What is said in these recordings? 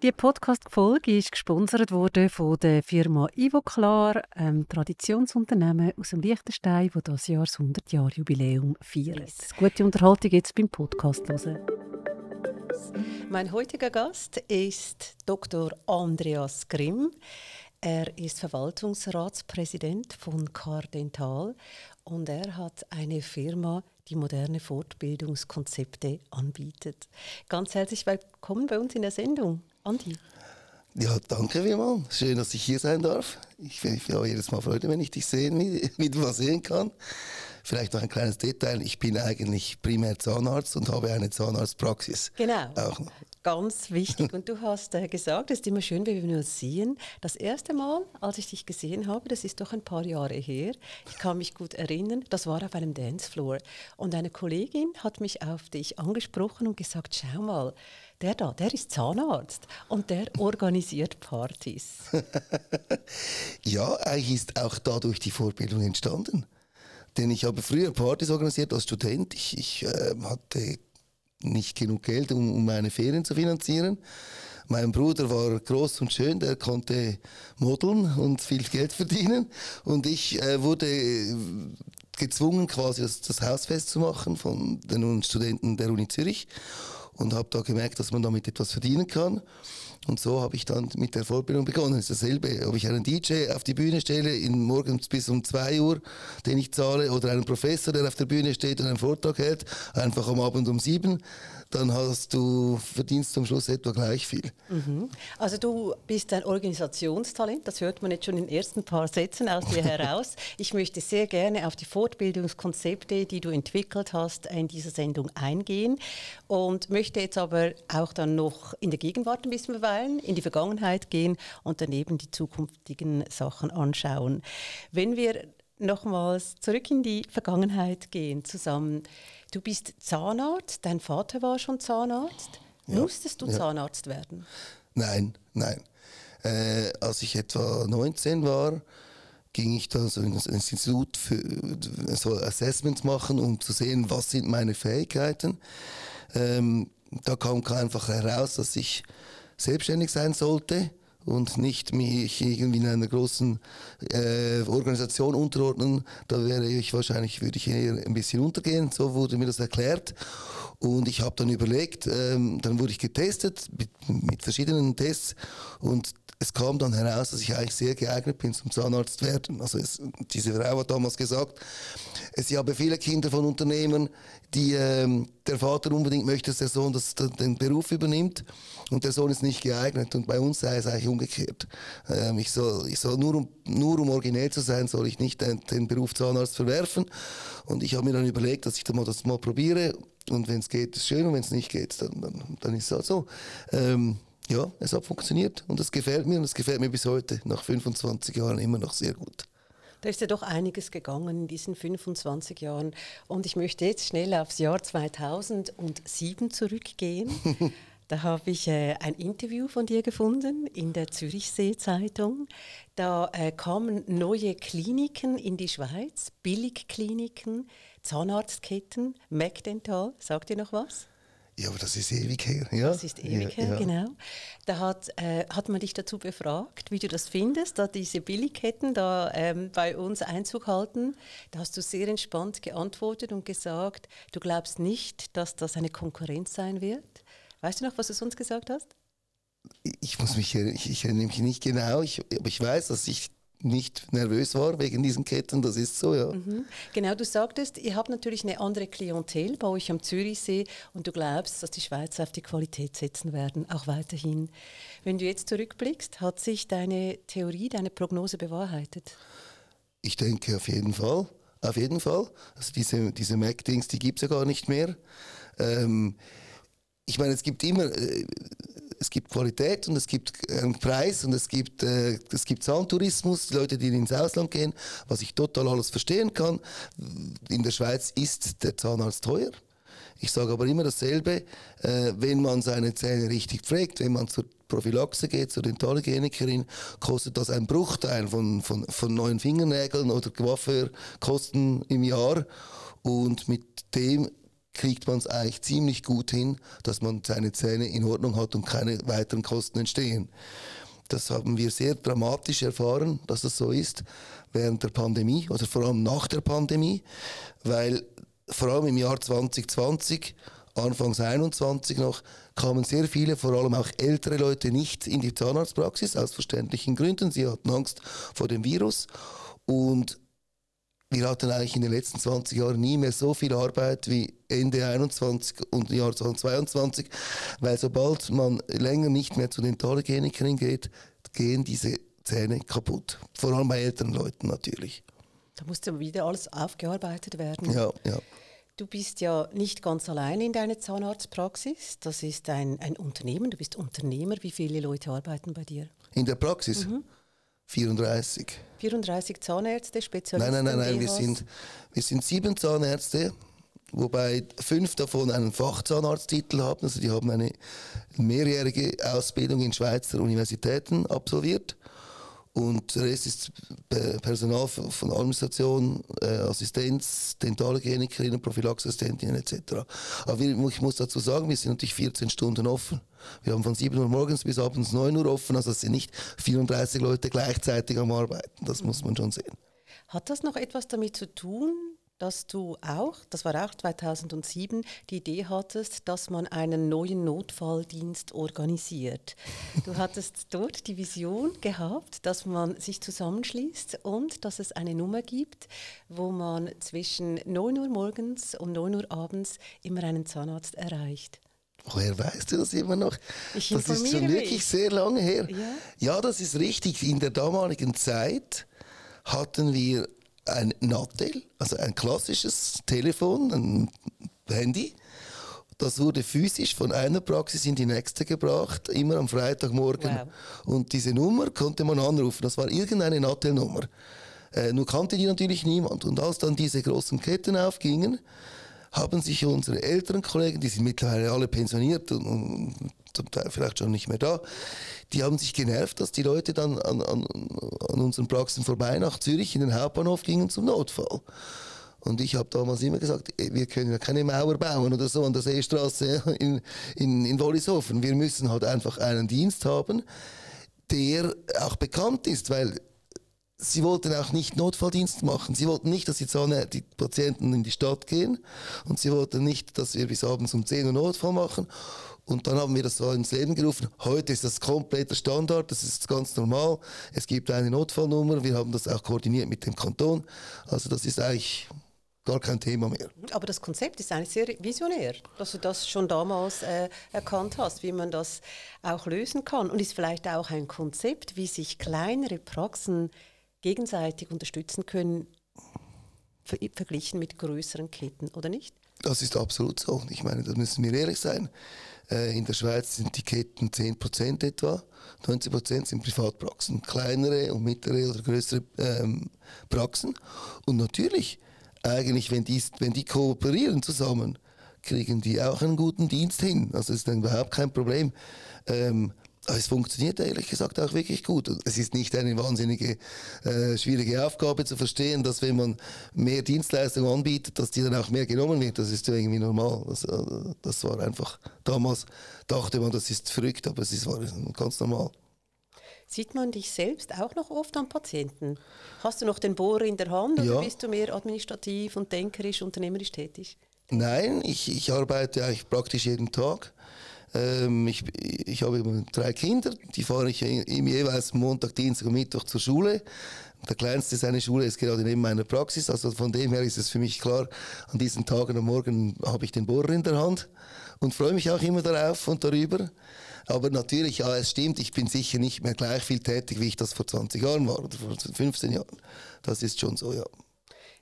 Die Podcast-Folge ist gesponsert worden von der Firma Ivoclar, einem Traditionsunternehmen aus dem Liechtenstein, das das Jahr das 100-Jahr-Jubiläum feiert. Gute Unterhaltung jetzt beim Podcast hören. Mein heutiger Gast ist Dr. Andreas Grimm. Er ist Verwaltungsratspräsident von Cardental und er hat eine Firma, die moderne Fortbildungskonzepte anbietet. Ganz herzlich willkommen bei uns in der Sendung. Andi. Ja, danke vielmals. Schön, dass ich hier sein darf. Ich, ich habe jedes Mal Freude, wenn ich dich sehen, wieder mal sehen kann. Vielleicht noch ein kleines Detail. Ich bin eigentlich primär Zahnarzt und habe eine Zahnarztpraxis. Genau. Auch noch. Ganz wichtig. Und du hast äh, gesagt, es ist immer schön, wenn wir uns sehen. Das erste Mal, als ich dich gesehen habe, das ist doch ein paar Jahre her, ich kann mich gut erinnern, das war auf einem Dancefloor. Und eine Kollegin hat mich auf dich angesprochen und gesagt, schau mal, der da, der ist Zahnarzt und der organisiert Partys. ja, eigentlich ist auch dadurch die Vorbildung entstanden. Denn ich habe früher Partys organisiert als Student. Ich, ich äh, hatte nicht genug Geld, um, um meine Ferien zu finanzieren. Mein Bruder war groß und schön, der konnte modeln und viel Geld verdienen. Und ich äh, wurde gezwungen, quasi das, das Hausfest zu machen von den Studenten der Uni Zürich und habe da gemerkt, dass man damit etwas verdienen kann. Und so habe ich dann mit der Vorbildung begonnen. Es ist dasselbe, ob ich einen DJ auf die Bühne stelle, in morgens bis um 2 Uhr, den ich zahle, oder einen Professor, der auf der Bühne steht und einen Vortrag hält, einfach am Abend um 7 dann hast du verdienst zum Schluss etwa gleich viel. Mhm. Also du bist ein Organisationstalent, das hört man jetzt schon in den ersten paar Sätzen aus dir heraus. Ich möchte sehr gerne auf die Fortbildungskonzepte, die du entwickelt hast, in dieser Sendung eingehen und möchte jetzt aber auch dann noch in der Gegenwart ein bisschen verweilen, in die Vergangenheit gehen und daneben die zukünftigen Sachen anschauen. Wenn wir nochmals zurück in die Vergangenheit gehen zusammen. Du bist Zahnarzt, dein Vater war schon Zahnarzt. Ja, Musstest du ja. Zahnarzt werden? Nein, nein. Äh, als ich etwa 19 war, ging ich da so ins Institut für so Assessments machen, um zu sehen, was sind meine Fähigkeiten. Ähm, da kam einfach heraus, dass ich selbstständig sein sollte und nicht mich irgendwie in einer großen äh, Organisation unterordnen. Da wäre ich wahrscheinlich, würde ich eher ein bisschen untergehen. So wurde mir das erklärt. Und ich habe dann überlegt, ähm, dann wurde ich getestet mit, mit verschiedenen Tests und es kam dann heraus, dass ich eigentlich sehr geeignet bin zum Zahnarzt werden. Also es, diese Frau hat damals gesagt, es habe viele Kinder von Unternehmern, die ähm, der Vater unbedingt möchte, dass der Sohn das, den Beruf übernimmt und der Sohn ist nicht geeignet. Und bei uns sei es eigentlich umgekehrt. Ähm, ich soll, ich soll nur, um, nur um originell zu sein, soll ich nicht den, den Beruf Zahnarzt verwerfen. Und ich habe mir dann überlegt, dass ich das mal, das mal probiere. Und wenn es geht, ist schön, und wenn es nicht geht, dann, dann, dann ist es halt so. Ähm, ja, es hat funktioniert und es gefällt mir und es gefällt mir bis heute, nach 25 Jahren immer noch sehr gut. Da ist ja doch einiges gegangen in diesen 25 Jahren. Und ich möchte jetzt schnell aufs Jahr 2007 zurückgehen. Da habe ich äh, ein Interview von dir gefunden in der Zürichsee-Zeitung. Da äh, kamen neue Kliniken in die Schweiz, Billigkliniken, Zahnarztketten, McDental. Sagt ihr noch was? Ja, aber das ist ewig her. Ja? Das ist ewig ja, her, ja. genau. Da hat, äh, hat man dich dazu befragt, wie du das findest, da diese Billigketten da ähm, bei uns Einzug halten. Da hast du sehr entspannt geantwortet und gesagt, du glaubst nicht, dass das eine Konkurrenz sein wird. Weißt du noch, was du sonst gesagt hast? Ich muss mich, ich, ich erinnere mich nicht genau, ich, aber ich weiß, dass ich nicht nervös war wegen diesen Ketten, das ist so, ja. Mhm. Genau, du sagtest, ihr habt natürlich eine andere Klientel bei euch am Zürichsee und du glaubst, dass die Schweizer auf die Qualität setzen werden, auch weiterhin. Wenn du jetzt zurückblickst, hat sich deine Theorie, deine Prognose bewahrheitet? Ich denke auf jeden Fall, auf jeden Fall. Also diese, diese Mac-Dings, die gibt es ja gar nicht mehr. Ähm, ich meine, es gibt immer... Äh, es gibt Qualität und es gibt einen Preis und es gibt, äh, es gibt Zahntourismus, Leute, die ins Ausland gehen, was ich total alles verstehen kann. In der Schweiz ist der Zahnarzt teuer. Ich sage aber immer dasselbe, äh, wenn man seine Zähne richtig pflegt, wenn man zur Prophylaxe geht, zur Dentalhygienikerin, kostet das ein Bruchteil von, von, von neuen Fingernägeln oder Coiffeurkosten im Jahr. Und mit dem kriegt man es eigentlich ziemlich gut hin, dass man seine Zähne in Ordnung hat und keine weiteren Kosten entstehen. Das haben wir sehr dramatisch erfahren, dass das so ist während der Pandemie oder vor allem nach der Pandemie, weil vor allem im Jahr 2020 Anfangs 21 noch, kamen sehr viele, vor allem auch ältere Leute, nicht in die Zahnarztpraxis, aus verständlichen Gründen. Sie hatten Angst vor dem Virus. Und wir hatten eigentlich in den letzten 20 Jahren nie mehr so viel Arbeit wie Ende 21 und Jahr 2022, weil sobald man länger nicht mehr zu den Dentalhygienikern geht, gehen diese Zähne kaputt. Vor allem bei älteren Leuten natürlich. Da musste wieder alles aufgearbeitet werden. Ja, ja. Du bist ja nicht ganz allein in deiner Zahnarztpraxis. Das ist ein, ein Unternehmen. Du bist Unternehmer. Wie viele Leute arbeiten bei dir? In der Praxis? Mhm. 34. 34 Zahnärzte, Spezialisten? Nein, nein, nein, nein. Wir, sind, wir sind sieben Zahnärzte, wobei fünf davon einen Fachzahnarzttitel haben. Also die haben eine mehrjährige Ausbildung in Schweizer Universitäten absolviert. Und der Rest ist Personal von Administration, äh, Assistenz, Dentalhygienikerin, Prophylaxeassistentinnen etc. Aber ich muss dazu sagen, wir sind natürlich 14 Stunden offen. Wir haben von 7 Uhr morgens bis abends 9 Uhr offen, also es sind nicht 34 Leute gleichzeitig am Arbeiten. Das muss man schon sehen. Hat das noch etwas damit zu tun, dass du auch, das war auch 2007, die Idee hattest, dass man einen neuen Notfalldienst organisiert. Du hattest dort die Vision gehabt, dass man sich zusammenschließt und dass es eine Nummer gibt, wo man zwischen 9 Uhr morgens und 9 Uhr abends immer einen Zahnarzt erreicht. Woher weißt du das immer noch? Ich das ist schon wirklich mich. sehr lange her. Ja? ja, das ist richtig. In der damaligen Zeit hatten wir ein Nattel, also ein klassisches Telefon, ein Handy. Das wurde physisch von einer Praxis in die nächste gebracht, immer am Freitagmorgen. Wow. Und diese Nummer konnte man anrufen. Das war irgendeine Nattel-Nummer. Äh, nur kannte die natürlich niemand. Und als dann diese großen Ketten aufgingen, haben sich unsere älteren Kollegen, die sind mittlerweile alle pensioniert und, und zum Teil vielleicht schon nicht mehr da, die haben sich genervt, dass die Leute dann an, an, an unseren Praxen vorbei nach Zürich in den Hauptbahnhof gingen zum Notfall. Und ich habe damals immer gesagt, wir können ja keine Mauer bauen oder so an der Seestraße in, in, in Wollishofen. Wir müssen halt einfach einen Dienst haben, der auch bekannt ist, weil sie wollten auch nicht Notfalldienst machen. Sie wollten nicht, dass die, Zahn die Patienten in die Stadt gehen und sie wollten nicht, dass wir bis abends um 10 Uhr Notfall machen. Und dann haben wir das so ins Leben gerufen. Heute ist das kompletter Standard, das ist ganz normal. Es gibt eine Notfallnummer, wir haben das auch koordiniert mit dem Kanton. Also das ist eigentlich gar kein Thema mehr. Aber das Konzept ist eigentlich sehr visionär, dass du das schon damals äh, erkannt hast, wie man das auch lösen kann. Und ist vielleicht auch ein Konzept, wie sich kleinere Praxen gegenseitig unterstützen können, verglichen mit größeren Ketten, oder nicht? Das ist absolut so. Ich meine, da müssen wir ehrlich sein. Äh, in der Schweiz sind die Ketten 10% etwa. 90% sind Privatpraxen. Kleinere und mittlere oder größere ähm, Praxen. Und natürlich, eigentlich, wenn die, wenn die kooperieren zusammen, kriegen die auch einen guten Dienst hin. Also ist dann überhaupt kein Problem. Ähm, es funktioniert ehrlich gesagt auch wirklich gut. Es ist nicht eine wahnsinnige äh, schwierige Aufgabe zu verstehen, dass wenn man mehr Dienstleistungen anbietet, dass die dann auch mehr genommen wird. Das ist irgendwie normal. Das, äh, das war einfach, damals dachte man, das ist verrückt, aber es ist, war ganz normal. Sieht man dich selbst auch noch oft an Patienten? Hast du noch den Bohrer in der Hand oder ja. bist du mehr administrativ und denkerisch, unternehmerisch tätig? Nein, ich, ich arbeite eigentlich praktisch jeden Tag. Ähm, ich, ich habe drei Kinder, die fahre ich jeweils Montag, Dienstag und Mittwoch zur Schule. Der kleinste seine Schule ist gerade neben meiner Praxis, also von dem her ist es für mich klar, an diesen Tagen am Morgen habe ich den Bohrer in der Hand und freue mich auch immer darauf und darüber. Aber natürlich, ja, es stimmt, ich bin sicher nicht mehr gleich viel tätig, wie ich das vor 20 Jahren war oder vor 15 Jahren. Das ist schon so, ja.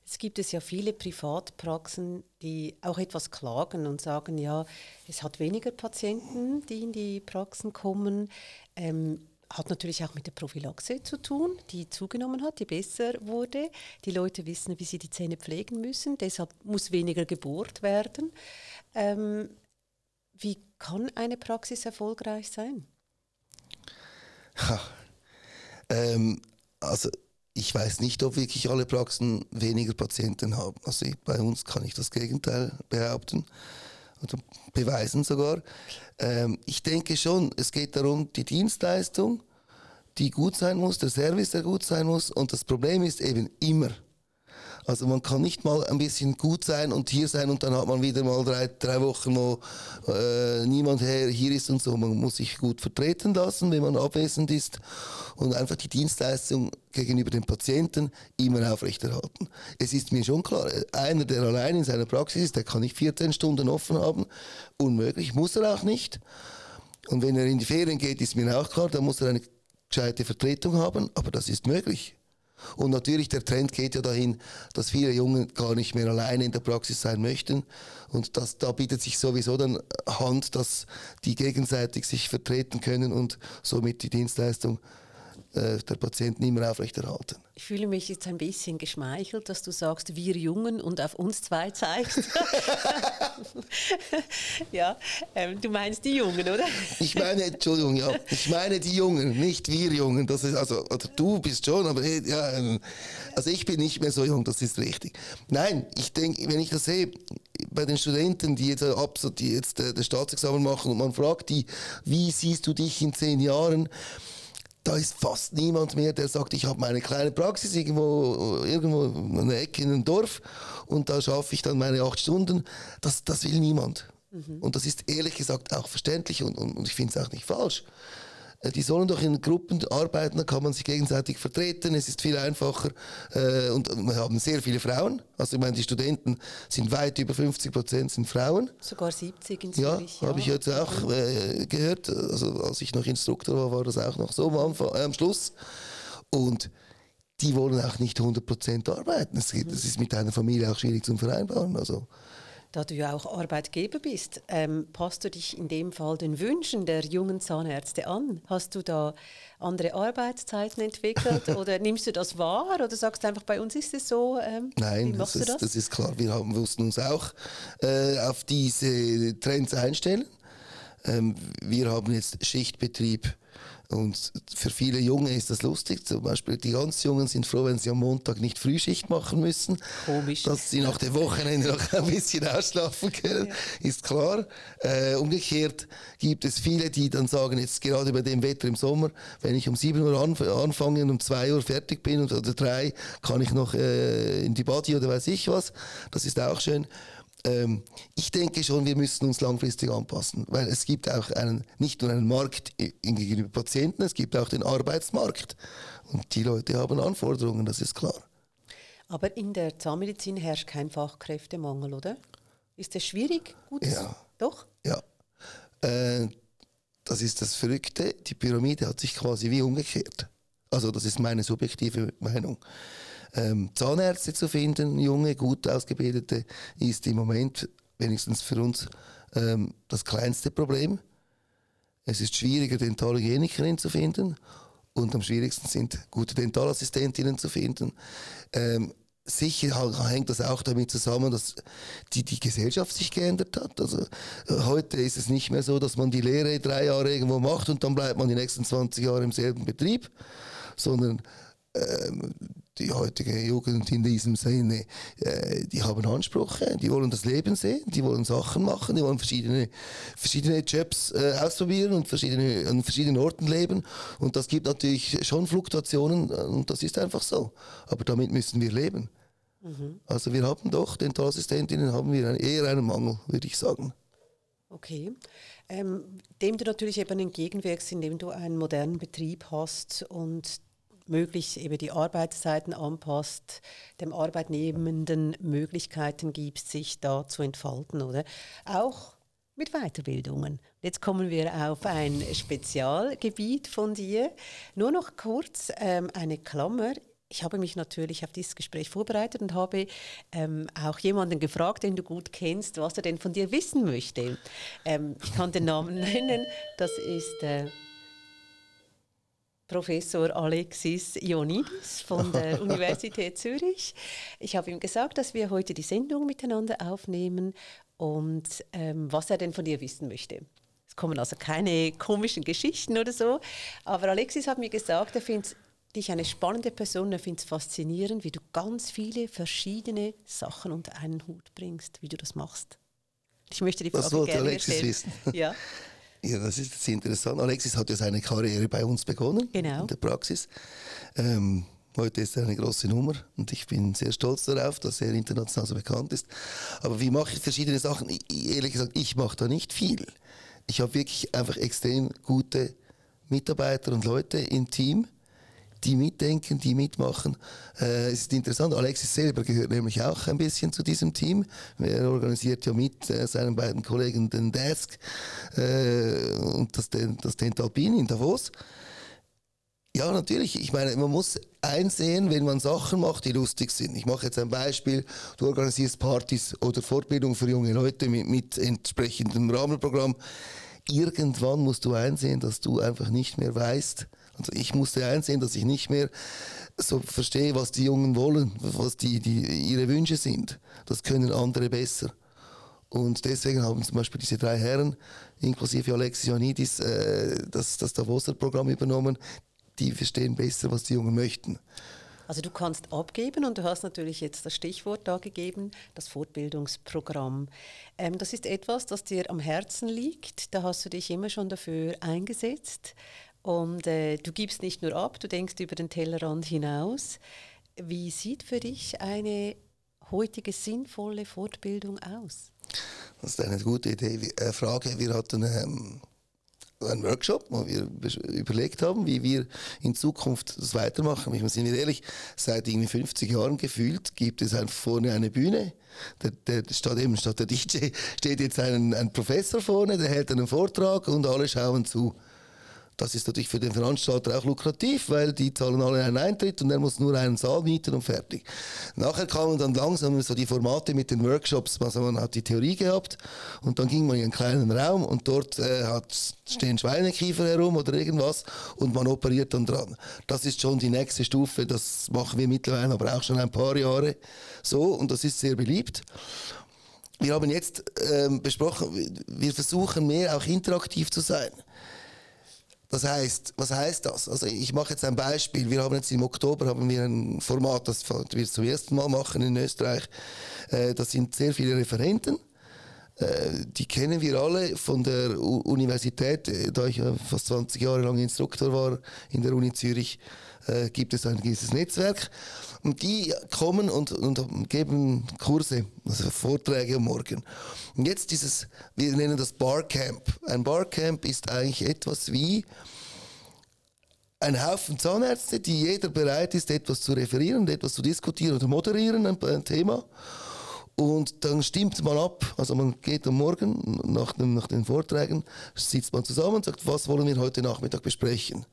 Es gibt es ja viele Privatpraxen, die auch etwas klagen und sagen, ja, es hat weniger Patienten, die in die Praxen kommen. Ähm, hat natürlich auch mit der Prophylaxe zu tun, die zugenommen hat, die besser wurde. Die Leute wissen, wie sie die Zähne pflegen müssen, deshalb muss weniger gebohrt werden. Ähm, wie kann eine Praxis erfolgreich sein? Ha, ähm, also ich weiß nicht, ob wirklich alle Praxen weniger Patienten haben. Also bei uns kann ich das Gegenteil behaupten oder beweisen sogar. Ähm, ich denke schon, es geht darum, die Dienstleistung, die gut sein muss, der Service, der gut sein muss. Und das Problem ist eben immer, also man kann nicht mal ein bisschen gut sein und hier sein und dann hat man wieder mal drei, drei Wochen, wo äh, niemand hier ist und so. Man muss sich gut vertreten lassen, wenn man abwesend ist und einfach die Dienstleistung gegenüber dem Patienten immer aufrechterhalten. Es ist mir schon klar, einer, der allein in seiner Praxis ist, der kann nicht 14 Stunden offen haben. Unmöglich, muss er auch nicht. Und wenn er in die Ferien geht, ist mir auch klar, dann muss er eine gescheite Vertretung haben, aber das ist möglich. Und natürlich der Trend geht ja dahin, dass viele Jungen gar nicht mehr alleine in der Praxis sein möchten. Und das, da bietet sich sowieso dann Hand, dass die gegenseitig sich vertreten können und somit die Dienstleistung äh, der Patienten immer aufrechterhalten. Ich fühle mich jetzt ein bisschen geschmeichelt, dass du sagst, wir Jungen und auf uns zwei zeigst. ja, ähm, du meinst die Jungen, oder? ich meine, Entschuldigung, ja, ich meine die Jungen, nicht wir Jungen. Das ist also, oder du bist schon, aber ja, ähm, also ich bin nicht mehr so jung, das ist richtig. Nein, ich denke, wenn ich das sehe, bei den Studenten, die jetzt, die jetzt äh, das Staatsexamen machen und man fragt die, wie siehst du dich in zehn Jahren? Da ist fast niemand mehr, der sagt, ich habe meine kleine Praxis irgendwo, irgendwo in einer Ecke in einem Dorf und da schaffe ich dann meine acht Stunden. Das, das will niemand. Mhm. Und das ist ehrlich gesagt auch verständlich und, und, und ich finde es auch nicht falsch. Äh, die sollen doch in Gruppen arbeiten, da kann man sich gegenseitig vertreten, es ist viel einfacher äh, und wir haben sehr viele Frauen. Also ich meine, die Studenten sind weit über 50 Prozent sind Frauen. Sogar 70 in Zürich. Ja, habe ich jetzt auch äh, gehört. Also als ich noch Instruktor war, war das auch noch so am, Anfang, äh, am Schluss. Und die wollen auch nicht 100 Prozent arbeiten. Das, das ist mit einer Familie auch schwierig zu vereinbaren. Also da du ja auch Arbeitgeber bist, ähm, passt du dich in dem Fall den Wünschen der jungen Zahnärzte an? Hast du da andere Arbeitszeiten entwickelt oder nimmst du das wahr oder sagst du einfach, bei uns ist es so? Ähm, Nein, das ist, das? das ist, klar. Wir haben, mussten uns auch äh, auf diese Trends einstellen. Ähm, wir haben jetzt Schichtbetrieb und für viele Junge ist das lustig. Zum Beispiel die ganz Jungen sind froh, wenn sie am Montag nicht Frühschicht machen müssen. Komisch. Dass sie nach dem Wochenende noch ein bisschen ausschlafen können, ja. ist klar. Äh, umgekehrt gibt es viele, die dann sagen, jetzt gerade bei dem Wetter im Sommer, wenn ich um 7 Uhr anf anfange und um 2 Uhr fertig bin oder 3, kann ich noch äh, in die Body oder weiß ich was. Das ist auch schön ähm, ich denke schon, wir müssen uns langfristig anpassen, weil es gibt auch einen, nicht nur einen Markt gegenüber Patienten, es gibt auch den Arbeitsmarkt. Und die Leute haben Anforderungen, das ist klar. Aber in der Zahnmedizin herrscht kein Fachkräftemangel, oder? Ist das schwierig? Gut. Ja. Doch? Ja. Äh, das ist das Verrückte. Die Pyramide hat sich quasi wie umgekehrt. Also das ist meine subjektive Meinung. Ähm, Zahnärzte zu finden, junge, gut ausgebildete, ist im Moment wenigstens für uns ähm, das kleinste Problem. Es ist schwieriger, Dentalhygienikerinnen zu finden und am schwierigsten sind gute Dentalassistentinnen zu finden. Ähm, sicher hängt das auch damit zusammen, dass die, die Gesellschaft sich geändert hat. Also äh, heute ist es nicht mehr so, dass man die Lehre drei Jahre irgendwo macht und dann bleibt man die nächsten 20 Jahre im selben Betrieb, sondern ähm, die heutige Jugend in diesem Sinne, äh, die haben Ansprüche, die wollen das Leben sehen, die wollen Sachen machen, die wollen verschiedene, verschiedene Jobs äh, ausprobieren und verschiedene, an verschiedenen Orten leben. Und das gibt natürlich schon Fluktuationen und das ist einfach so. Aber damit müssen wir leben. Mhm. Also wir haben doch, Dentalassistentinnen haben wir eher einen Mangel, würde ich sagen. Okay. Ähm, dem du natürlich eben entgegenwirkst, indem du einen modernen Betrieb hast und möglichst eben die Arbeitszeiten anpasst, dem Arbeitnehmenden Möglichkeiten gibt, sich da zu entfalten, oder? Auch mit Weiterbildungen. Jetzt kommen wir auf ein Spezialgebiet von dir. Nur noch kurz ähm, eine Klammer. Ich habe mich natürlich auf dieses Gespräch vorbereitet und habe ähm, auch jemanden gefragt, den du gut kennst, was er denn von dir wissen möchte. Ähm, ich kann den Namen nennen. Das ist äh, Professor Alexis Ionidis von der Universität Zürich. Ich habe ihm gesagt, dass wir heute die Sendung miteinander aufnehmen und ähm, was er denn von dir wissen möchte. Es kommen also keine komischen Geschichten oder so, aber Alexis hat mir gesagt, er findet dich eine spannende Person. Ich finde es faszinierend, wie du ganz viele verschiedene Sachen unter einen Hut bringst, wie du das machst. Ich möchte die Frage wollte gerne Alexis stellen. wissen? Ja. Ja, das ist jetzt interessant. Alexis hat ja seine Karriere bei uns begonnen, Genau. in der Praxis. Ähm, heute ist er eine große Nummer und ich bin sehr stolz darauf, dass er international so bekannt ist. Aber wie mache ich verschiedene Sachen? Ich, ehrlich gesagt, ich mache da nicht viel. Ich habe wirklich einfach extrem gute Mitarbeiter und Leute im Team, die mitdenken, die mitmachen. Äh, es ist interessant, Alexis selber gehört nämlich auch ein bisschen zu diesem Team. Er organisiert ja mit äh, seinen beiden Kollegen den Desk äh, und das, das Tentalpin in Davos. Ja, natürlich. Ich meine, man muss einsehen, wenn man Sachen macht, die lustig sind. Ich mache jetzt ein Beispiel. Du organisierst Partys oder Fortbildung für junge Leute mit, mit entsprechendem Rahmenprogramm. Irgendwann musst du einsehen, dass du einfach nicht mehr weißt. Also ich musste einsehen, dass ich nicht mehr so verstehe, was die Jungen wollen, was die, die ihre Wünsche sind. Das können andere besser. Und deswegen haben zum Beispiel diese drei Herren, inklusive Alexis Ioannidis, äh, das, das Davoser Programm übernommen. Die verstehen besser, was die Jungen möchten. Also du kannst abgeben und du hast natürlich jetzt das Stichwort da gegeben, das Fortbildungsprogramm. Ähm, das ist etwas, das dir am Herzen liegt. Da hast du dich immer schon dafür eingesetzt. Und äh, du gibst nicht nur ab, du denkst über den Tellerrand hinaus. Wie sieht für dich eine heutige sinnvolle Fortbildung aus? Das ist eine gute Idee. Äh, Frage, wir hatten ähm, einen Workshop, wo wir überlegt haben, wie wir in Zukunft das weitermachen. Ich muss Ihnen ehrlich, seit irgendwie 50 Jahren gefühlt gibt es einfach vorne eine Bühne. Der, der, statt, eben, statt der DJ steht jetzt ein, ein Professor vorne, der hält einen Vortrag und alle schauen zu. Das ist natürlich für den Veranstalter auch lukrativ, weil die zahlen alle einen Eintritt und er muss nur einen Saal mieten und fertig. Nachher kamen dann langsam so die Formate mit den Workshops. Also man hat die Theorie gehabt und dann ging man in einen kleinen Raum und dort äh, hat, stehen Schweinekiefer herum oder irgendwas und man operiert dann dran. Das ist schon die nächste Stufe. Das machen wir mittlerweile aber auch schon ein paar Jahre so und das ist sehr beliebt. Wir haben jetzt ähm, besprochen, wir versuchen mehr auch interaktiv zu sein. Das heißt, was heißt das? Also ich mache jetzt ein Beispiel. Wir haben jetzt im Oktober haben wir ein Format, das wir zum ersten Mal machen in Österreich. Äh, Das sind sehr viele Referenten. Äh, Die kennen wir alle von der Universität. Äh, Da ich fast 20 Jahre lang Instruktor war in der Uni Zürich, äh, gibt es ein gewisses Netzwerk. Und die kommen und, und geben Kurse, also Vorträge am Morgen. Und jetzt dieses, wir nennen das Barcamp. Ein Barcamp ist eigentlich etwas wie ein Haufen Zahnärzte, die jeder bereit ist, etwas zu referieren, etwas zu diskutieren oder moderieren, ein, ein Thema. Und dann stimmt man ab, also man geht am Morgen nach, dem, nach den Vorträgen, sitzt man zusammen und sagt, was wollen wir heute Nachmittag besprechen?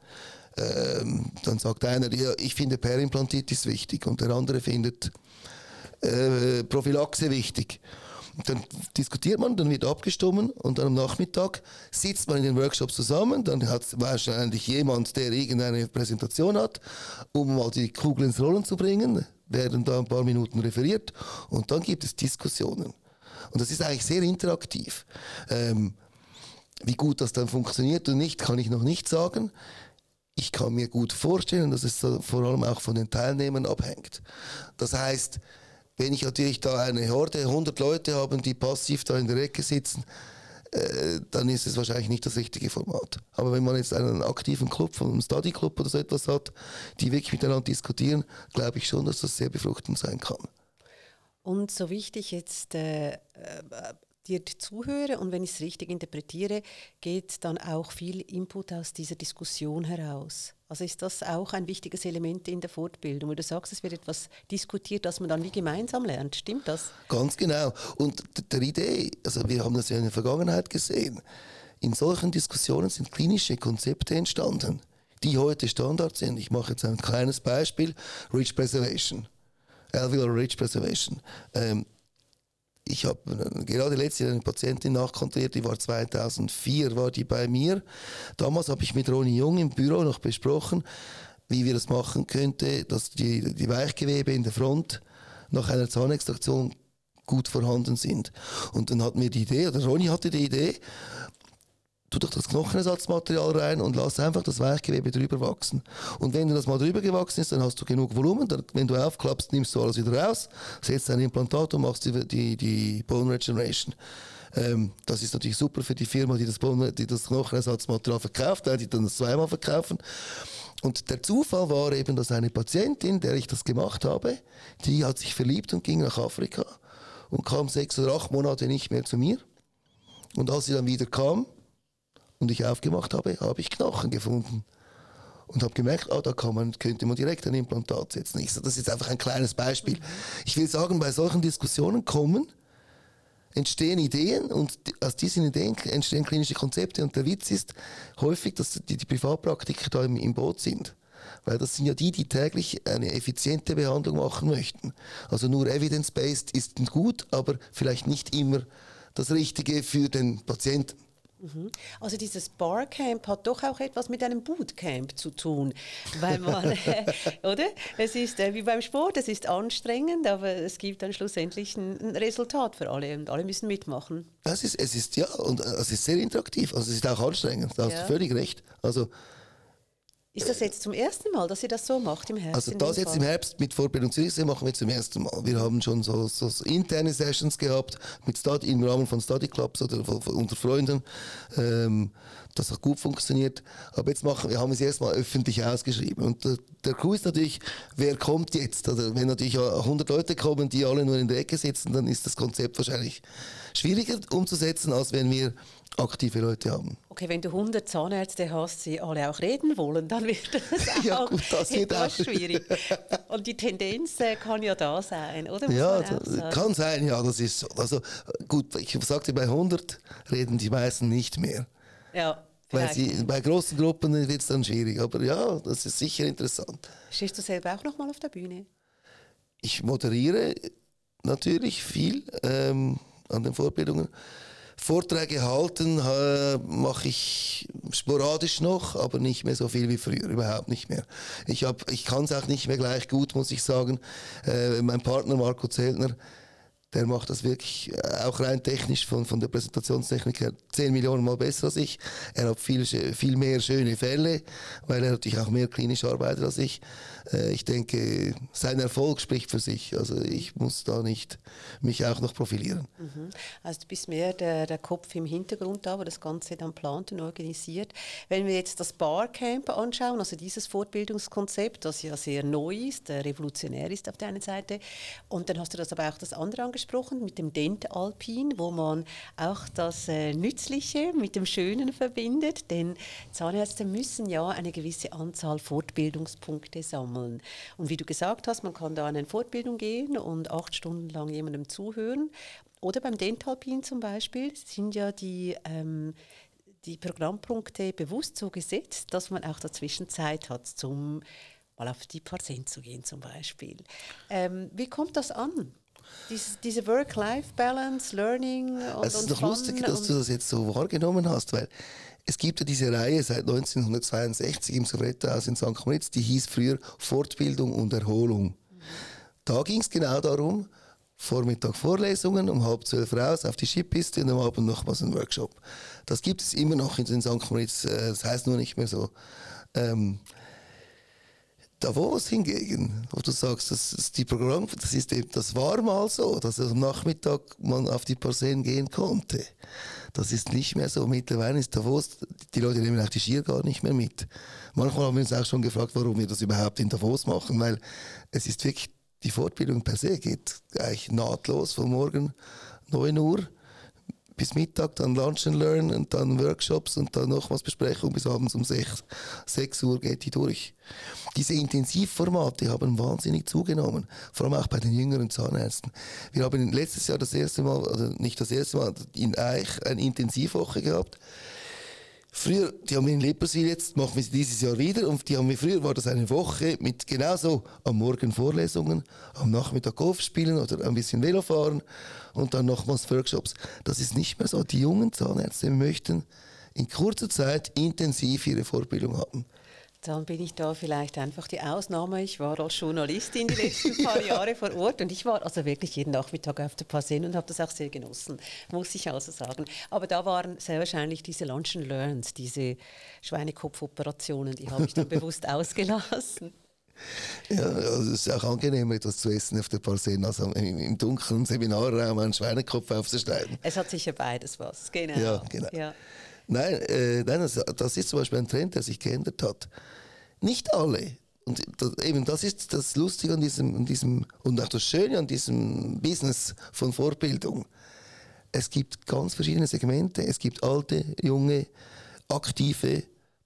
Ähm, dann sagt einer, ja, ich finde Perimplantitis wichtig und der andere findet äh, Prophylaxe wichtig. Dann diskutiert man, dann wird abgestimmt und dann am Nachmittag sitzt man in den Workshops zusammen, dann hat wahrscheinlich jemand, der irgendeine Präsentation hat, um mal die Kugel ins Rollen zu bringen, werden da ein paar Minuten referiert und dann gibt es Diskussionen. Und das ist eigentlich sehr interaktiv. Ähm, wie gut das dann funktioniert und nicht, kann ich noch nicht sagen. Ich kann mir gut vorstellen, dass es vor allem auch von den Teilnehmern abhängt. Das heißt, wenn ich natürlich da eine Horde, 100 Leute habe, die passiv da in der Ecke sitzen, äh, dann ist es wahrscheinlich nicht das richtige Format. Aber wenn man jetzt einen aktiven Club, einen Study Club oder so etwas hat, die wirklich miteinander diskutieren, glaube ich schon, dass das sehr befruchtend sein kann. Und so wichtig jetzt äh, äh, dir zuhöre und wenn ich es richtig interpretiere, geht dann auch viel Input aus dieser Diskussion heraus. Also ist das auch ein wichtiges Element in der Fortbildung, wo du sagst, es wird etwas diskutiert, das man dann wie gemeinsam lernt. Stimmt das? Ganz genau. Und der Idee, also wir haben das ja in der Vergangenheit gesehen, in solchen Diskussionen sind klinische Konzepte entstanden, die heute Standard sind. Ich mache jetzt ein kleines Beispiel, Reach Preservation, Alveolar Reach Preservation. Ähm, ich habe äh, gerade letztes Jahr eine Patientin nachkontrolliert, die war 2004, war die bei mir. Damals habe ich mit Ronny Jung im Büro noch besprochen, wie wir das machen könnte, dass die, die Weichgewebe in der Front nach einer tu doch das Knochenersatzmaterial rein und lass einfach das Weichgewebe drüber wachsen. Und wenn du das mal drüber gewachsen ist, dann hast du genug Volumen. Dann, wenn du aufklappst, nimmst du alles wieder raus, setzt ein Implantat und machst die, die, die Bone Regeneration. Ähm, das ist natürlich super für die Firma, die das, Bone, die das Knochenersatzmaterial verkauft, weil die dann das zweimal verkaufen. Und der Zufall war eben, dass eine Patientin, der ich das gemacht habe, die hat sich verliebt und ging nach Afrika und kam sechs oder acht Monate nicht mehr zu mir. Und als sie dann wieder kam und ich aufgemacht habe, habe ich Knochen gefunden. Und habe gemerkt, ah, da kann man, könnte man direkt ein Implantat setzen. Ich, das ist jetzt einfach ein kleines Beispiel. Ich will sagen, bei solchen Diskussionen kommen, entstehen Ideen und aus diesen Ideen entstehen klinische Konzepte. Und der Witz ist häufig, dass die, die Privatpraktiker da im, im Boot sind. Weil das sind ja die, die täglich eine effiziente Behandlung machen möchten. Also nur evidence-based ist gut, aber vielleicht nicht immer das Richtige für den Patienten. Also dieses Barcamp hat doch auch etwas mit einem Bootcamp zu tun, weil man, oder? Es ist äh, wie beim Sport, es ist anstrengend, aber es gibt dann schlussendlich ein, Resultat für alle und alle müssen mitmachen. Das ist, es ist ja, und äh, es ist sehr interaktiv, also es ist auch anstrengend, da hast ja. du völlig recht. Also ist das jetzt zum ersten Mal, dass ihr das so macht im Herbst? Also das jetzt im Herbst mit Vorbildung Zürichsee machen wir zum ersten Mal. Wir haben schon so, so interne Sessions gehabt mit Study, im Rahmen von Study Clubs oder von, von, unter Freunden. Ähm, das hat gut funktioniert. Aber jetzt machen wir, haben wir es erstmal öffentlich ausgeschrieben. Und der, der Clou ist natürlich, wer kommt jetzt? Also wenn natürlich 100 Leute kommen, die alle nur in der Ecke sitzen, dann ist das Konzept wahrscheinlich schwieriger umzusetzen, als wenn wir aktive Leute haben. Okay, wenn du 100 Zahnärzte hast, die alle auch reden wollen, dann wird das ja, auch gut, das etwas schwierig. Und die Tendenz äh, kann ja da sein, oder? Muss ja, kann sein, ja, das ist so. Also gut, ich sagte, bei 100 reden die meisten nicht mehr. Ja. Weil sie, bei großen Gruppen wird es dann schwierig, aber ja, das ist sicher interessant. Stehst du selber auch noch mal auf der Bühne? Ich moderiere natürlich viel ähm, an den Vorbildungen. Vorträge halten äh, mache ich sporadisch noch, aber nicht mehr so viel wie früher, überhaupt nicht mehr. Ich, hab, ich kann es auch nicht mehr gleich gut, muss ich sagen. Äh, mein Partner Marco Zeltner, der macht das wirklich äh, auch rein technisch von, von der Präsentationstechnik her 10 Millionen Mal besser als ich. Er hat viel, viel mehr schöne Fälle, weil er natürlich auch mehr klinisch arbeitet als ich. Äh, ich denke, sein Erfolg spricht für sich. Also ich muss da nicht mich auch noch profilieren. Mhm. Also du bist mehr der, der Kopf im Hintergrund da, wo das Ganze dann plant und organisiert. Wenn wir jetzt das Barcamp anschauen, also dieses Fortbildungskonzept, das ja sehr neu ist, revolutionär ist auf der einen Seite, und dann hast du das aber auch das andere angesprochen, angesprochen mit dem Dent Alpin, wo man auch das äh, Nützliche mit dem Schönen verbindet, denn Zahnärzte müssen ja eine gewisse Anzahl Fortbildungspunkte sammeln. Und wie du gesagt hast, man kann da an eine Fortbildung gehen und acht Stunden lang jemandem zuhören. Oder beim Dentalpin zum Beispiel sind ja die ähm, die Programmpunkte bewusst so gesetzt, dass man auch dazwischen Zeit hat, zum mal auf die Patienten zu gehen zum Beispiel. Ähm, wie kommt das an? Dies, diese Work-Life-Balance, Learning und Es ist doch lustig, dass du das jetzt so wahrgenommen hast, weil es gibt ja diese Reihe seit 1962 im Sowjethaus in St. Moritz, die hieß früher Fortbildung und Erholung. Mhm. Da ging es genau darum, Vormittag Vorlesungen, um halb zwölf raus auf die Skipiste und am Abend nochmals ein Workshop. Das gibt es immer noch in St. Moritz, äh, das heißt nur nicht mehr so. Ähm, Davos hingegen, wo du sagst, das ist die Programm, das ist eben, das war mal so, dass am Nachmittag man auf die Parsen gehen konnte. Das ist nicht mehr so. Mittlerweile ist Davos, die Leute nehmen auch die Skier gar nicht mehr mit. Manchmal haben wir uns auch schon gefragt, warum wir das überhaupt in Davos machen, weil es ist wirklich, die Fortbildung per se geht eigentlich nahtlos von morgen 9 Uhr bis Mittag, dann Lunch and Learn und dann Workshops und dann nochmals Besprechung bis abends um 6, 6 Uhr geht die durch. Diese Intensivformate haben wahnsinnig zugenommen, vor allem auch bei den jüngeren Zahnärzten. Wir haben letztes Jahr das erste Mal, also nicht das erste Mal, in Eich eine Intensivwoche gehabt Früher, die haben wir in Lepersil jetzt, machen wir dieses Jahr wieder und die haben wir früher, war das eine Woche mit genauso am Morgen Vorlesungen, am Nachmittag Golf spielen oder ein bisschen Velo fahren und dann nochmals Workshops. Das ist nicht mehr so. Die jungen Zahnärzte möchten in kurzer Zeit intensiv ihre Vorbildung haben. Dann bin ich da vielleicht einfach die Ausnahme. Ich war als Journalistin die letzten paar Jahre vor Ort und ich war also wirklich jeden Nachmittag auf der Passen und habe das auch sehr genossen, muss ich also sagen. Aber da waren sehr wahrscheinlich diese Lunch and Learns, diese Schweinekopfoperationen, die habe ich dann bewusst ausgelassen. Ja, also es ist auch angenehm, etwas zu essen auf der Parsen, also im, im dunklen Seminarraum einen Schweinekopf aufzuschneiden. Es hat sicher beides was, genau. Ja, genau. Ja. Nein, äh, nein das, das, ist zum Beispiel ein Trend, der sich geändert hat. Nicht alle. Und das, eben das ist das Lustige an diesem, an diesem und auch das Schöne an diesem Business von Vorbildung. Es gibt ganz verschiedene Segmente. Es gibt alte, junge, aktive,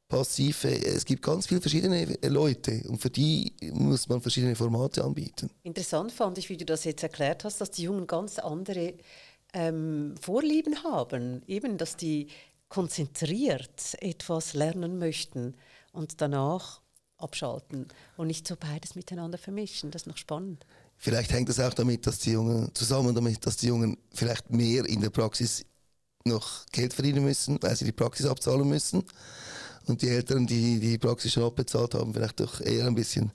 passive. Es gibt ganz viele verschiedene Leute und für die muss man verschiedene Formate anbieten. Interessant fand ich, wie du das jetzt erklärt hast, dass die Jungen ganz andere ähm, Vorlieben haben. Eben, dass die konzentriert etwas lernen möchten und danach abschalten und nicht so beides miteinander vermischen. Das ist noch spannend. Vielleicht hängt es auch damit, dass die Jungen zusammen damit, dass die Jungen vielleicht mehr in der Praxis noch Geld verdienen müssen, weil sie die Praxis abzahlen müssen und die Eltern, die die Praxis schon abbezahlt haben, vielleicht doch eher ein bisschen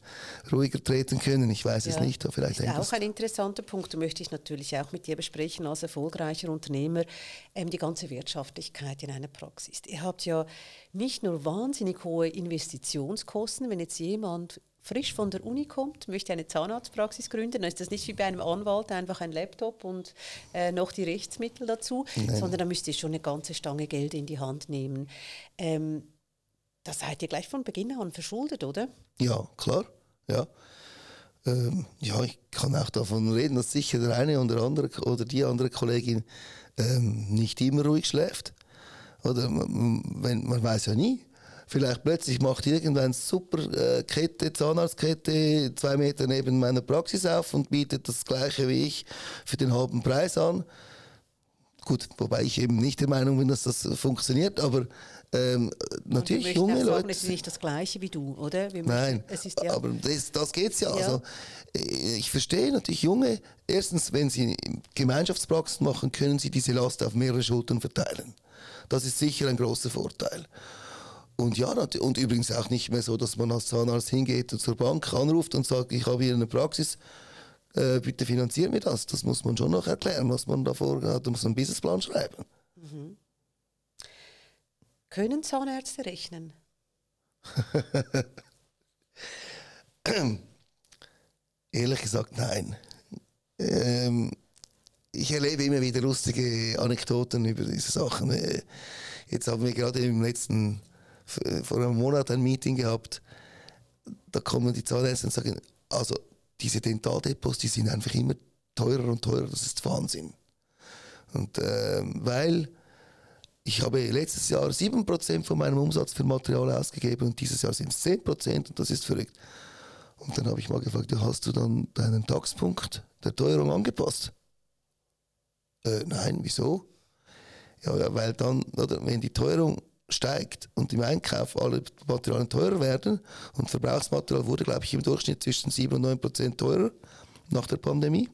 ruhiger treten können. Ich weiß ja, es nicht. Vielleicht ist auch ein interessanter Punkt. Möchte ich natürlich auch mit dir besprechen als erfolgreicher Unternehmer ähm, die ganze Wirtschaftlichkeit in einer Praxis. Ihr habt ja nicht nur wahnsinnig hohe Investitionskosten, wenn jetzt jemand frisch von der Uni kommt, möchte eine Zahnarztpraxis gründen, dann ist das nicht wie bei einem Anwalt einfach ein Laptop und äh, noch die Rechtsmittel dazu, Nein. sondern da müsst ihr schon eine ganze Stange Geld in die Hand nehmen. Ähm, da seid ihr gleich von Beginn an verschuldet, oder? Ja, klar. Ja. Ähm, ja, ich kann auch davon reden, dass sicher der eine oder andere oder die andere Kollegin ähm, nicht immer ruhig schläft. Oder wenn, man weiß ja nie. Vielleicht plötzlich macht irgendeine super äh, Kette, Zahnarztkette, zwei Meter neben meiner Praxis auf und bietet das gleiche wie ich für den halben Preis an. Gut, wobei ich eben nicht der Meinung bin, dass das funktioniert, aber ähm, natürlich junge sagen, Leute. Es ist nicht das Gleiche wie du, oder? Wir Nein, ist, ja aber das, das geht ja. ja. Also, äh, ich verstehe natürlich junge, erstens, wenn sie Gemeinschaftspraxis machen, können sie diese Last auf mehrere Schultern verteilen. Das ist sicher ein großer Vorteil. Und ja, und übrigens auch nicht mehr so, dass man als Zahnarzt hingeht und zur Bank anruft und sagt, ich habe hier eine Praxis, äh, bitte finanzieren mir das. Das muss man schon noch erklären, was man davor hat. Da muss man einen Businessplan schreiben. Mhm. Können Zahnärzte rechnen? Ehrlich gesagt, nein. Ähm, ich erlebe immer wieder lustige Anekdoten über diese Sachen. Äh, jetzt haben wir gerade im letzten, vor einem Monat ein Meeting gehabt. Da kommen die Zahnärzte und sagen, also diese Dentaldepots, die sind einfach immer teurer und teurer, das ist Wahnsinn. Und äh, weil ich habe letztes Jahr 7% von meinem Umsatz für Material ausgegeben und dieses Jahr sind es 10% und das ist verrückt. Und dann habe ich mal gefragt, hast du dann deinen Taxpunkt der Teuerung angepasst? Äh, nein, wieso? Ja, weil dann, oder, wenn die Teuerung steigt und im Einkauf alle Materialien teurer werden und Verbrauchsmaterial wurde, glaube ich, im Durchschnitt zwischen 7 und 9 Prozent teurer nach der Pandemie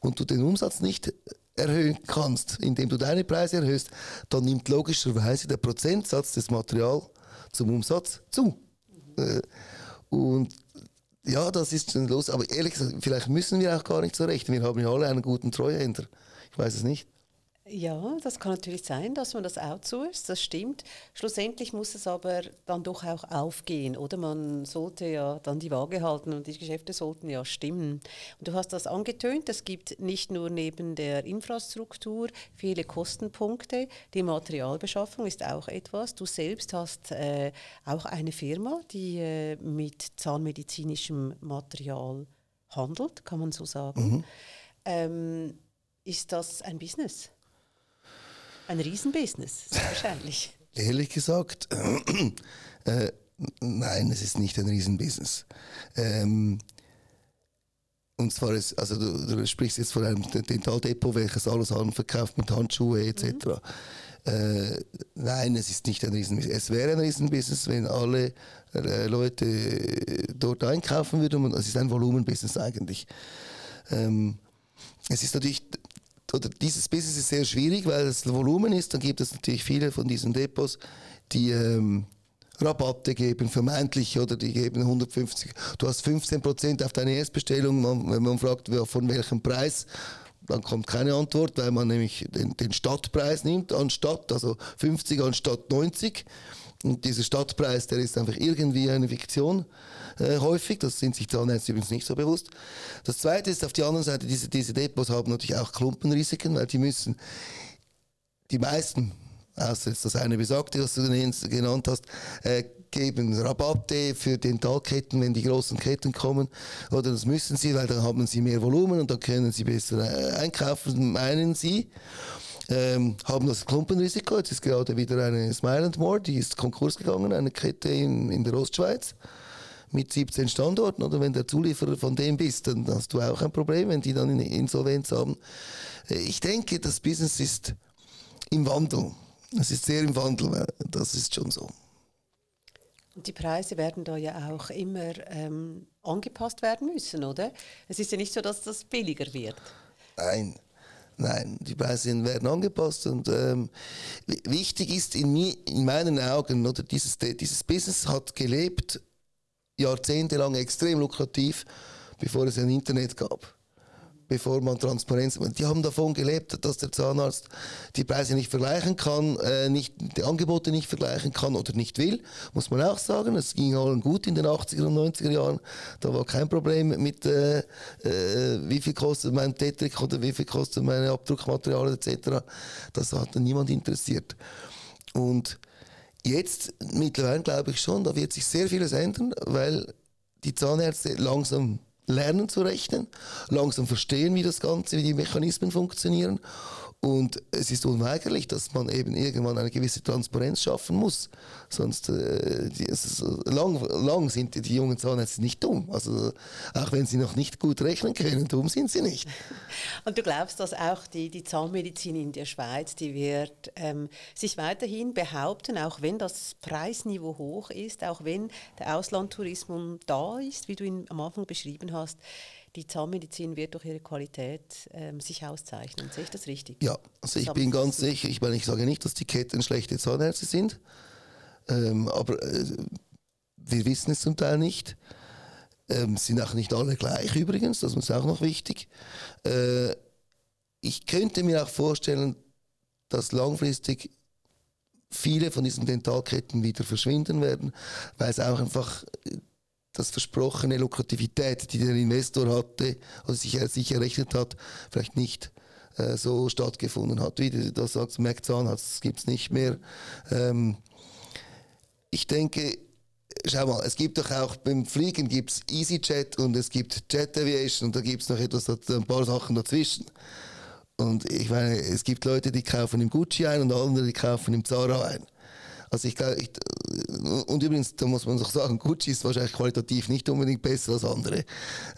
und du den Umsatz nicht erhöhen kannst, indem du deine Preise erhöhst, dann nimmt logischerweise der Prozentsatz des Materials zum Umsatz zu. Mhm. Und ja, das ist schon los. Aber ehrlich gesagt, vielleicht müssen wir auch gar nicht so rechnen. Wir haben ja alle einen guten Treuhänder. Ich weiß es nicht. Ja, das kann natürlich sein, dass man das outsourced, das stimmt. Schlussendlich muss es aber dann doch auch aufgehen, oder? Man sollte ja dann die Waage halten und die Geschäfte sollten ja stimmen. Und du hast das angetönt, es gibt nicht nur neben der Infrastruktur viele Kostenpunkte, die Materialbeschaffung ist auch etwas. Du selbst hast äh, auch eine Firma, die äh, mit zahnmedizinischem Material handelt, kann man so sagen. Mhm. Ähm, ist das ein Business? Ein Riesenbusiness, wahrscheinlich. Ehrlich gesagt, äh, nein, es ist nicht ein Riesenbusiness. Ähm, und zwar ist, also du, du, sprichst jetzt von einem Dentaldepot, welches alles an verkauft mit Handschuhe etc. Mhm. Äh, nein, es ist nicht ein Riesenbusiness. Es wäre ein Riesenbusiness, wenn alle äh, Leute dort einkaufen würden. Es ist ein Volumenbusiness eigentlich. Ähm, es ist natürlich oder dieses Business ist sehr schwierig, weil es Volumen ist. Dann gibt es natürlich viele von diesen Depots, die ähm, Rabatte geben, vermeintlich, oder die geben 150. Du hast 15% auf deine Erstbestellung, wenn man fragt, von welchem Preis, dann kommt keine Antwort, weil man nämlich den, den Stadtpreis nimmt anstatt, also 50 anstatt 90. Und dieser Stadtpreis, der ist einfach irgendwie eine Fiktion äh, häufig. Das sind sich Zahnärzte übrigens nicht so bewusst. Das Zweite ist auf der anderen Seite, diese, diese Depots haben natürlich auch Klumpenrisiken, weil die müssen, die meisten, außer jetzt das eine besagte, was du genannt hast, äh, geben Rabatte für Dentalketten, wenn die großen Ketten kommen. Oder das müssen sie, weil dann haben sie mehr Volumen und dann können sie besser äh, einkaufen, meinen sie. Ähm, haben das Klumpenrisiko. Jetzt ist gerade wieder eine Smile More, die ist Konkurs gegangen, eine Kette in, in der Ostschweiz mit 17 Standorten. Oder wenn der Zulieferer von dem bist, dann hast du auch ein Problem, wenn die dann in Insolvenz haben. Äh, ich denke, das Business ist im Wandel. Es ist sehr im Wandel, das ist schon so. Und die Preise werden da ja auch immer ähm, angepasst werden müssen, oder? Es ist ja nicht so, dass das billiger wird. Nein, Nein, die Preise werden angepasst und ähm, wichtig ist in, mir, in meinen Augen, oder dieses, dieses Business hat gelebt jahrzehntelang extrem lukrativ, bevor es ein Internet gab bevor man Transparenz. Die haben davon gelebt, dass der Zahnarzt die Preise nicht vergleichen kann, äh, nicht, die Angebote nicht vergleichen kann oder nicht will, muss man auch sagen. Es ging allen gut in den 80er und 90er Jahren. Da war kein Problem mit, äh, äh, wie viel kostet mein Tetrik oder wie viel kostet meine Abdruckmaterialien etc. Das hat niemand interessiert. Und Jetzt, mittlerweile glaube ich schon, da wird sich sehr vieles ändern, weil die Zahnärzte langsam lernen zu rechnen, langsam verstehen, wie das Ganze, wie die Mechanismen funktionieren und es ist unweigerlich, dass man eben irgendwann eine gewisse Transparenz schaffen muss. Sonst, äh, die, lang, lang sind die, die jungen Zahnärzte nicht dumm. Also, auch wenn sie noch nicht gut rechnen können, dumm sind sie nicht. Und du glaubst, dass auch die, die Zahnmedizin in der Schweiz, die wird ähm, sich weiterhin behaupten, auch wenn das Preisniveau hoch ist, auch wenn der Auslandtourismus da ist, wie du ihn am Anfang beschrieben hast, die Zahnmedizin wird durch ihre Qualität ähm, sich auszeichnen. Sehe ich das richtig? Ja, also ich bin ganz sicher, ich meine, ich sage nicht, dass die Ketten schlechte Zahnärzte sind, ähm, aber äh, wir wissen es zum Teil nicht. Ähm, sind auch nicht alle gleich übrigens, das ist auch noch wichtig. Äh, ich könnte mir auch vorstellen, dass langfristig viele von diesen Dentalketten wieder verschwinden werden, weil es auch einfach das versprochene Lukrativität, die der Investor hatte, also sich, sich errechnet hat, vielleicht nicht äh, so stattgefunden hat. Wie du das sagst, Mac Zahnarzt gibt es nicht mehr. Ähm, ich denke, schau mal, es gibt doch auch beim Fliegen gibt's EasyJet und es gibt Jet Aviation und da gibt es noch etwas, ein paar Sachen dazwischen. Und ich meine, es gibt Leute, die kaufen im Gucci ein und andere, die kaufen im Zara ein. Also ich glaube, ich, und übrigens, da muss man doch sagen, Gucci ist wahrscheinlich qualitativ nicht unbedingt besser als andere.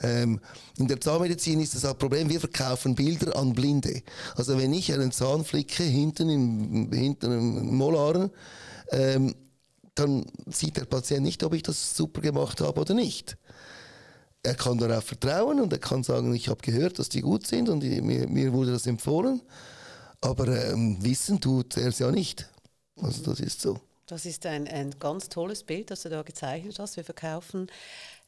Ähm, in der Zahnmedizin ist das ein Problem, wir verkaufen Bilder an Blinde. Also wenn ich einen Zahn flicke, hinten im, hinten im Molaren, ähm, dann sieht der Patient nicht, ob ich das super gemacht habe oder nicht. Er kann darauf vertrauen und er kann sagen, ich habe gehört, dass die gut sind und die, mir, mir, wurde das empfohlen. Aber ähm, wissen tut er es ja nicht. Also das ist so. Das ist ein, ein ganz tolles Bild, das du da gezeichnet hast. Wir verkaufen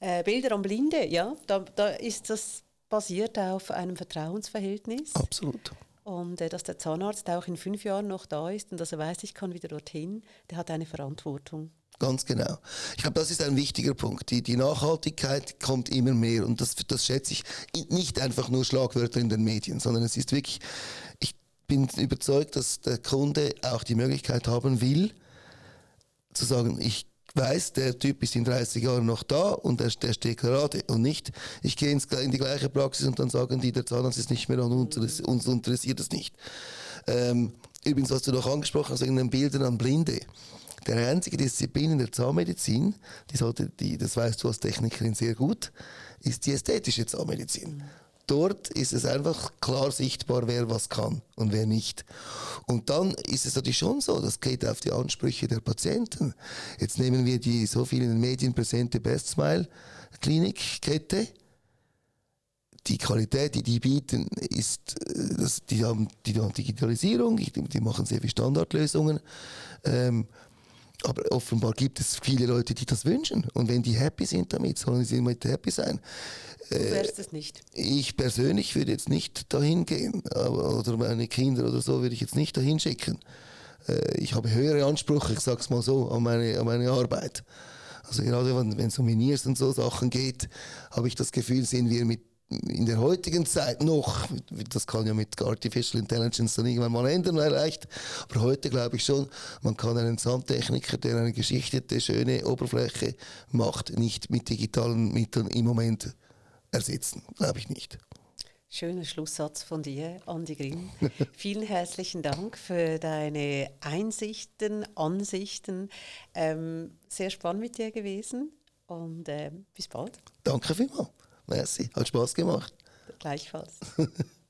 äh, Bilder an Blinde. Ja, da, da ist das basiert auf einem Vertrauensverhältnis. Absolut. Und äh, dass der Zahnarzt auch in fünf Jahren noch da ist und dass er weiß, ich kann wieder dorthin, der hat eine Verantwortung. Ganz genau. Ich glaube, das ist ein wichtiger Punkt. Die, die Nachhaltigkeit kommt immer mehr und das, das schätze ich nicht einfach nur Schlagwörter in den Medien, sondern es ist wirklich, ich bin überzeugt, dass der Kunde auch die Möglichkeit haben will, zu sagen, ich weiß, der Typ ist in 30 Jahren noch da und der, der steht gerade und nicht, ich gehe in die gleiche Praxis und dann sagen die, der Zahnarzt ist nicht mehr an uns, uns interessiert es nicht. Ähm, übrigens hast du noch angesprochen, also in den Bildern an Blinde. Der einzige Disziplin in der Zahnmedizin, die sollte, die, das weißt du als Technikerin sehr gut, ist die ästhetische Zahnmedizin. Dort ist es einfach klar sichtbar, wer was kann und wer nicht. Und dann ist es natürlich schon so, das geht auf die Ansprüche der Patienten. Jetzt nehmen wir die so viel in den Medien präsente Best Smile Klinikkette. Die Qualität, die die bieten, ist, äh, die, haben, die haben Digitalisierung, die machen sehr viele Standardlösungen. Ähm, Aber offenbar gibt es viele Leute, die das wünschen. Und wenn die happy sind damit, sollen sie mit happy sein. Du wärst es nicht. Ich persönlich würde jetzt nicht dahin gehen. Aber, oder meine Kinder oder so würde ich jetzt nicht dahin schicken. Äh, ich habe höhere Ansprüche, ich sag's mal so, an meine, an meine Arbeit. Also gerade wenn es um Miniers und so Sachen geht, habe ich das Gefühl, sind wir mit in der heutigen Zeit noch, das kann ja mit Artificial Intelligence dann irgendwann mal ändern vielleicht, aber heute glaube ich schon, man kann einen Sandtechniker, der eine geschichtete, schöne Oberfläche macht, nicht mit digitalen Mitteln im Moment ersetzen. Glaube ich nicht. Schöner Schlusssatz von dir, Andi Grimm. Vielen herzlichen Dank für deine Einsichten, Ansichten. Ähm, sehr spannend mit dir gewesen und äh, bis bald. Danke vielmals. Merci, hat Spaß gemacht. Gleichfalls.